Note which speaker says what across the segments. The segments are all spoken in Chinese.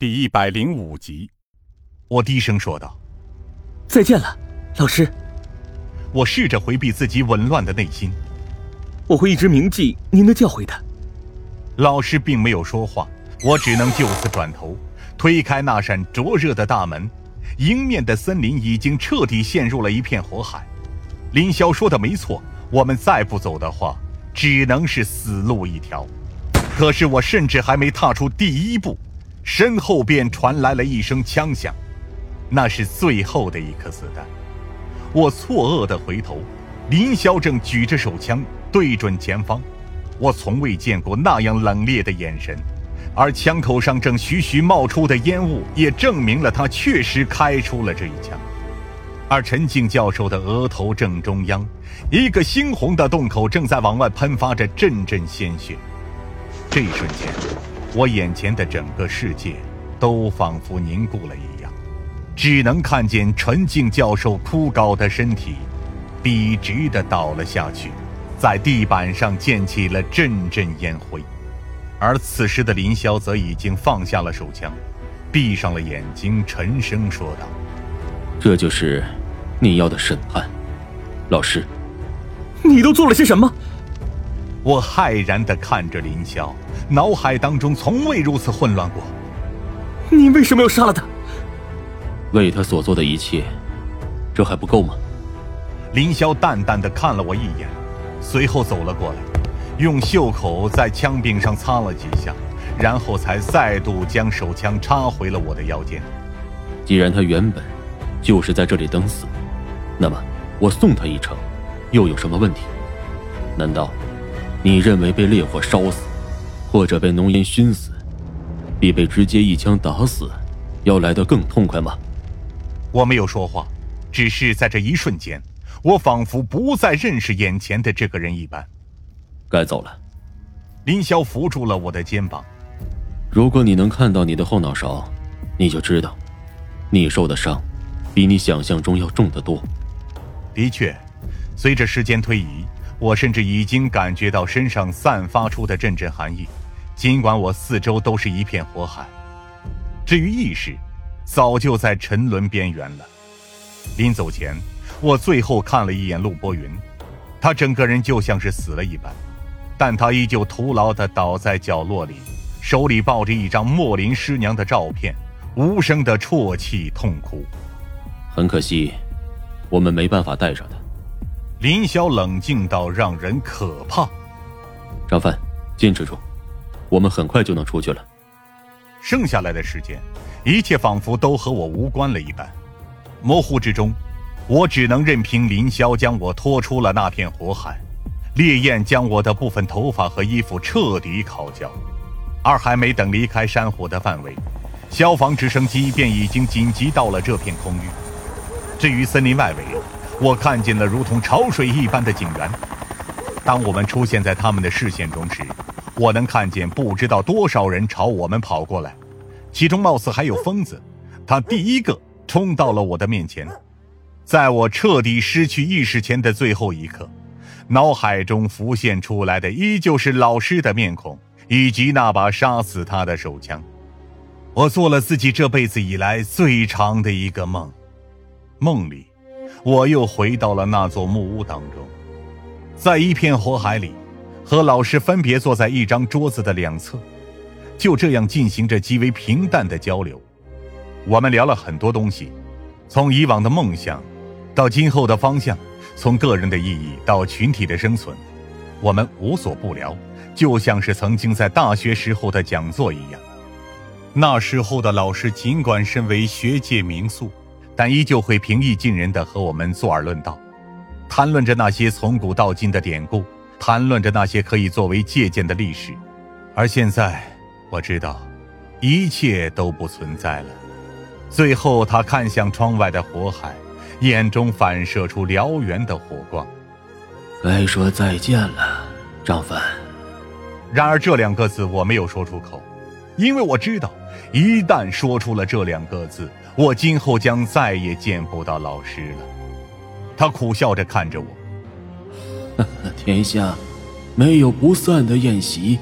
Speaker 1: 第一百零五集，
Speaker 2: 我低声说道：“
Speaker 3: 再见了，老师。”
Speaker 2: 我试着回避自己紊乱的内心。
Speaker 3: 我会一直铭记您的教诲的。
Speaker 2: 老师并没有说话，我只能就此转头，推开那扇灼热的大门。迎面的森林已经彻底陷入了一片火海。林霄说的没错，我们再不走的话，只能是死路一条。可是我甚至还没踏出第一步。身后便传来了一声枪响，那是最后的一颗子弹。我错愕地回头，林霄正举着手枪对准前方。我从未见过那样冷冽的眼神，而枪口上正徐徐冒出的烟雾也证明了他确实开出了这一枪。而陈静教授的额头正中央，一个猩红的洞口正在往外喷发着阵阵鲜血。这一瞬间。我眼前的整个世界都仿佛凝固了一样，只能看见陈静教授枯槁的身体笔直的倒了下去，在地板上溅起了阵阵烟灰。而此时的林霄则已经放下了手枪，闭上了眼睛，沉声说道：“
Speaker 4: 这就是你要的审判，老师。
Speaker 3: 你都做了些什么？”
Speaker 2: 我骇然地看着林霄。脑海当中从未如此混乱过。
Speaker 3: 你为什么要杀了他？
Speaker 4: 为他所做的一切，这还不够吗？
Speaker 2: 林霄淡淡的看了我一眼，随后走了过来，用袖口在枪柄上擦了几下，然后才再度将手枪插回了我的腰间。
Speaker 4: 既然他原本就是在这里等死，那么我送他一程，又有什么问题？难道你认为被烈火烧死？或者被浓烟熏死，比被直接一枪打死要来得更痛快吗？
Speaker 2: 我没有说话，只是在这一瞬间，我仿佛不再认识眼前的这个人一般。
Speaker 4: 该走了。
Speaker 2: 林霄扶住了我的肩膀。
Speaker 4: 如果你能看到你的后脑勺，你就知道，你受的伤，比你想象中要重得多。
Speaker 2: 的确，随着时间推移，我甚至已经感觉到身上散发出的阵阵寒意。尽管我四周都是一片火海，至于意识，早就在沉沦边缘了。临走前，我最后看了一眼陆波云，他整个人就像是死了一般，但他依旧徒劳地倒在角落里，手里抱着一张莫林师娘的照片，无声地啜泣痛哭。
Speaker 4: 很可惜，我们没办法带上他。
Speaker 2: 林霄冷静到让人可怕。
Speaker 4: 张帆，坚持住。我们很快就能出去了。
Speaker 2: 剩下来的时间，一切仿佛都和我无关了一般。模糊之中，我只能任凭林霄将我拖出了那片火海，烈焰将我的部分头发和衣服彻底烤焦。而还没等离开山火的范围，消防直升机便已经紧急到了这片空域。至于森林外围，我看见了如同潮水一般的警员。当我们出现在他们的视线中时，我能看见不知道多少人朝我们跑过来，其中貌似还有疯子。他第一个冲到了我的面前，在我彻底失去意识前的最后一刻，脑海中浮现出来的依旧是老师的面孔以及那把杀死他的手枪。我做了自己这辈子以来最长的一个梦，梦里，我又回到了那座木屋当中，在一片火海里。和老师分别坐在一张桌子的两侧，就这样进行着极为平淡的交流。我们聊了很多东西，从以往的梦想，到今后的方向，从个人的意义到群体的生存，我们无所不聊，就像是曾经在大学时候的讲座一样。那时候的老师尽管身为学界名宿，但依旧会平易近人地和我们坐而论道，谈论着那些从古到今的典故。谈论着那些可以作为借鉴的历史，而现在我知道，一切都不存在了。最后，他看向窗外的火海，眼中反射出燎原的火光。
Speaker 4: 该说再见了，张凡。
Speaker 2: 然而这两个字我没有说出口，因为我知道，一旦说出了这两个字，我今后将再也见不到老师了。他苦笑着看着我。
Speaker 4: 天下没有不散的宴席，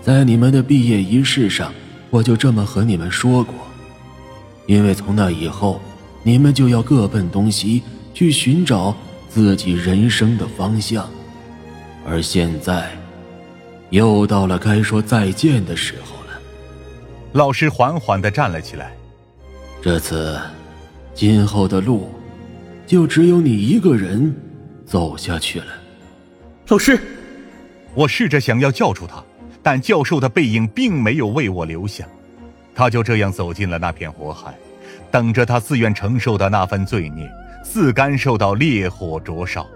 Speaker 4: 在你们的毕业仪式上，我就这么和你们说过，因为从那以后，你们就要各奔东西去寻找自己人生的方向，而现在，又到了该说再见的时候。
Speaker 2: 老师缓缓的站了起来。
Speaker 4: 这次，今后的路，就只有你一个人走下去了。
Speaker 3: 老师，
Speaker 2: 我试着想要叫住他。但教授的背影并没有为我留下，他就这样走进了那片火海，等着他自愿承受的那份罪孽，自甘受到烈火灼烧。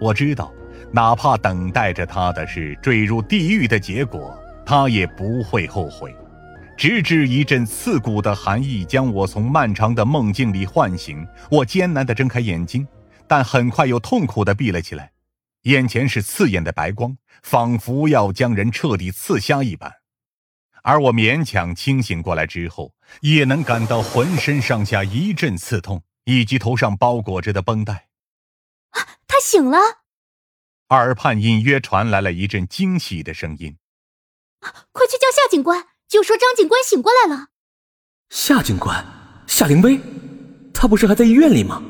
Speaker 2: 我知道，哪怕等待着他的是坠入地狱的结果，他也不会后悔。直至一阵刺骨的寒意将我从漫长的梦境里唤醒，我艰难地睁开眼睛，但很快又痛苦地闭了起来。眼前是刺眼的白光，仿佛要将人彻底刺瞎一般。而我勉强清醒过来之后，也能感到浑身上下一阵刺痛，以及头上包裹着的绷带。
Speaker 1: 啊，他醒了！
Speaker 2: 耳畔隐约传来了一阵惊喜的声音：“
Speaker 1: 快去叫夏警官，就说张警官醒过来了。”
Speaker 3: 夏警官，夏凌薇，她不是还在医院里吗？